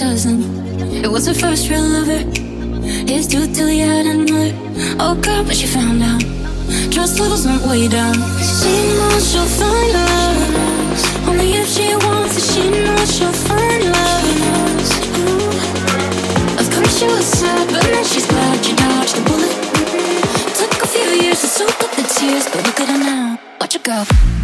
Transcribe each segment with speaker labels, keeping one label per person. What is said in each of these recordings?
Speaker 1: dozen. It
Speaker 2: was her first real lover. Here's two till he had another. Oh God, but she found out. Trust levels went way down. She knows she'll find love. Only if she wants it, she knows she'll find love. Of course she was sad, but now she's glad She dodged the bullet. Took a few years to soak up the tears, but look at her now. Watch her go.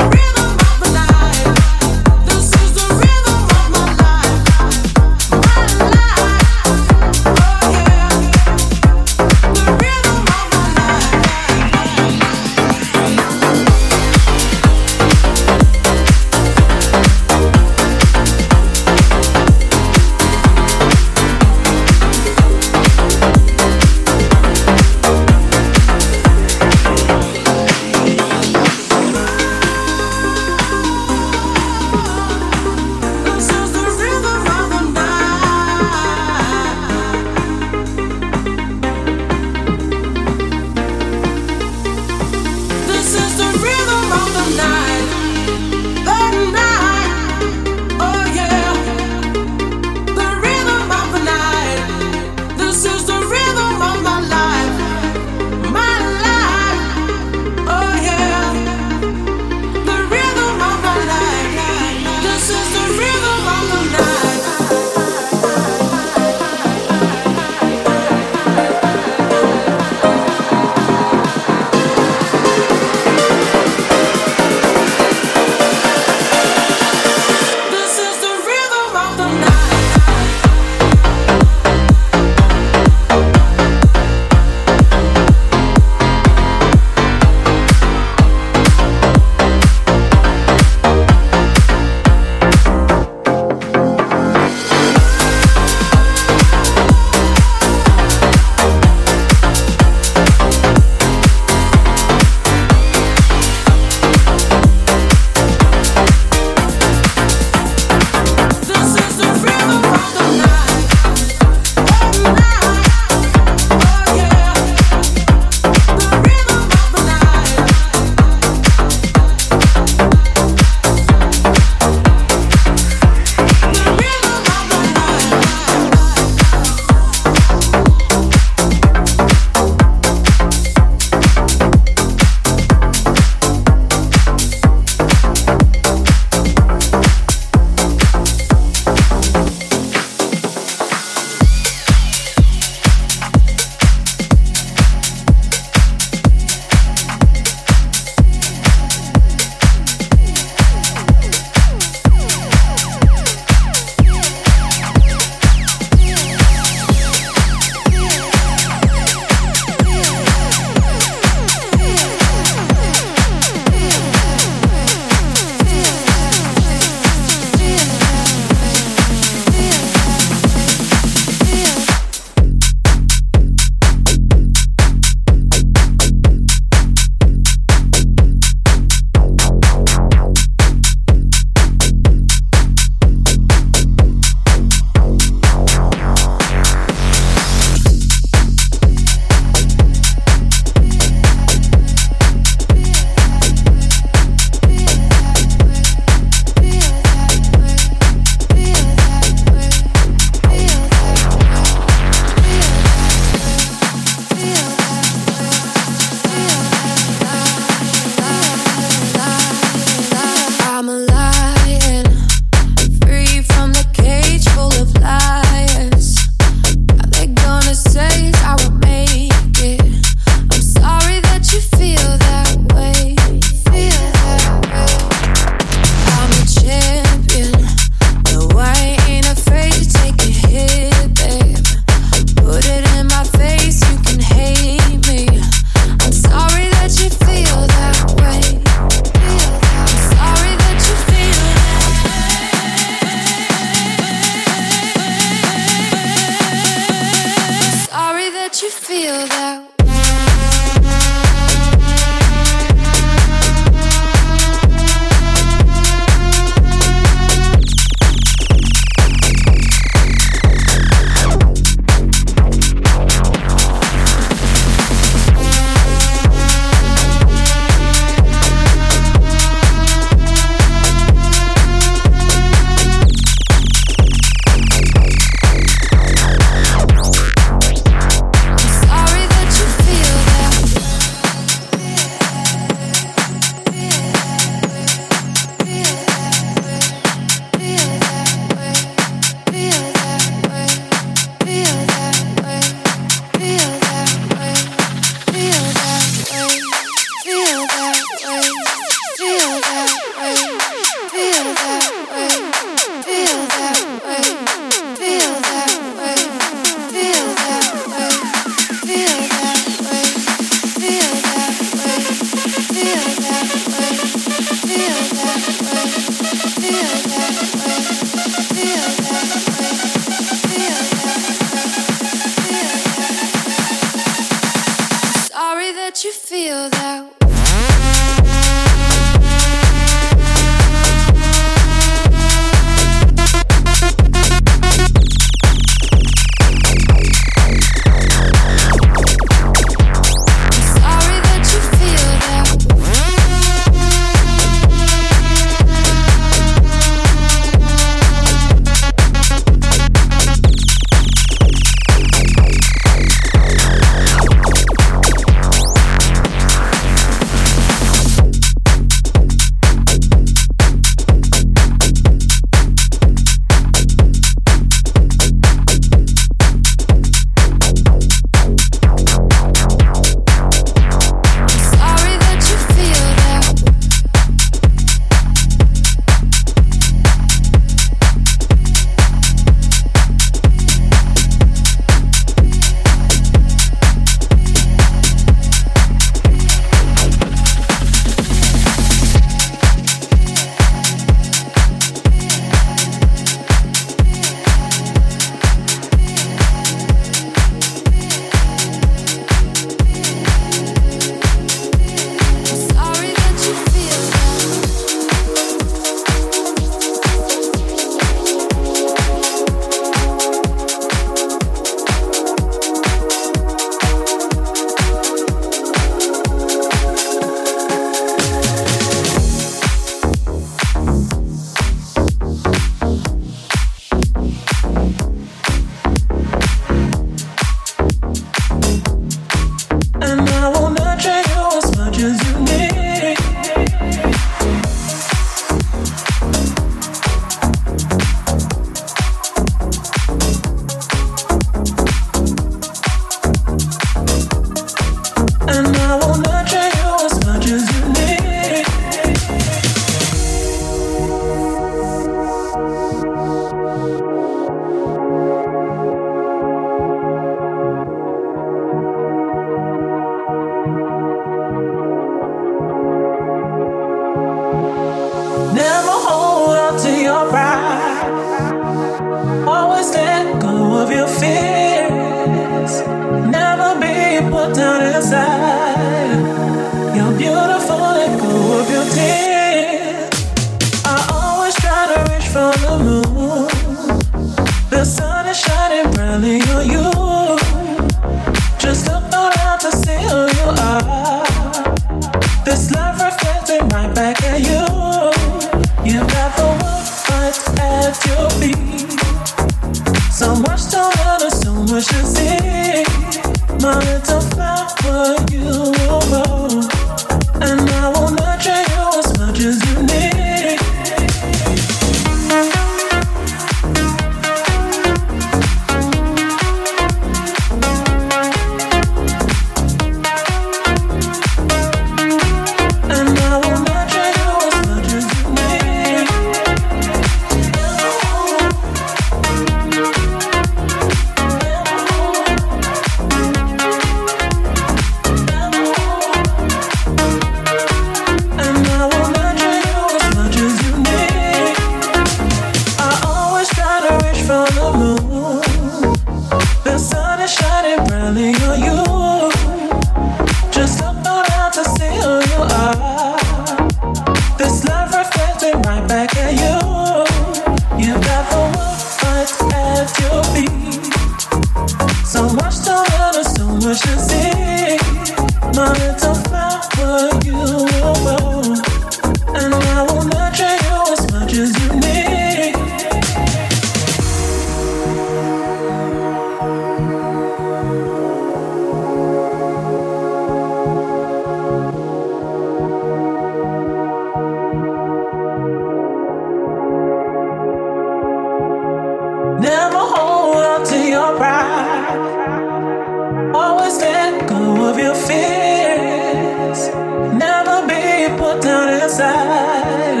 Speaker 1: down inside.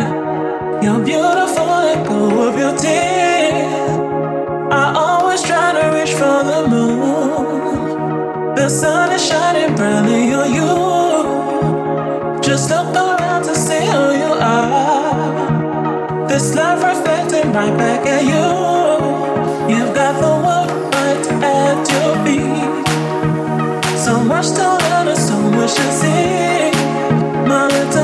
Speaker 1: You're beautiful, let go of your tears. I always try to reach for the moon. The sun is shining brightly on you. Just look around to see who you are. This love reflecting right back at you. You've got the world right at your feet. So much to learn and so much to see. My little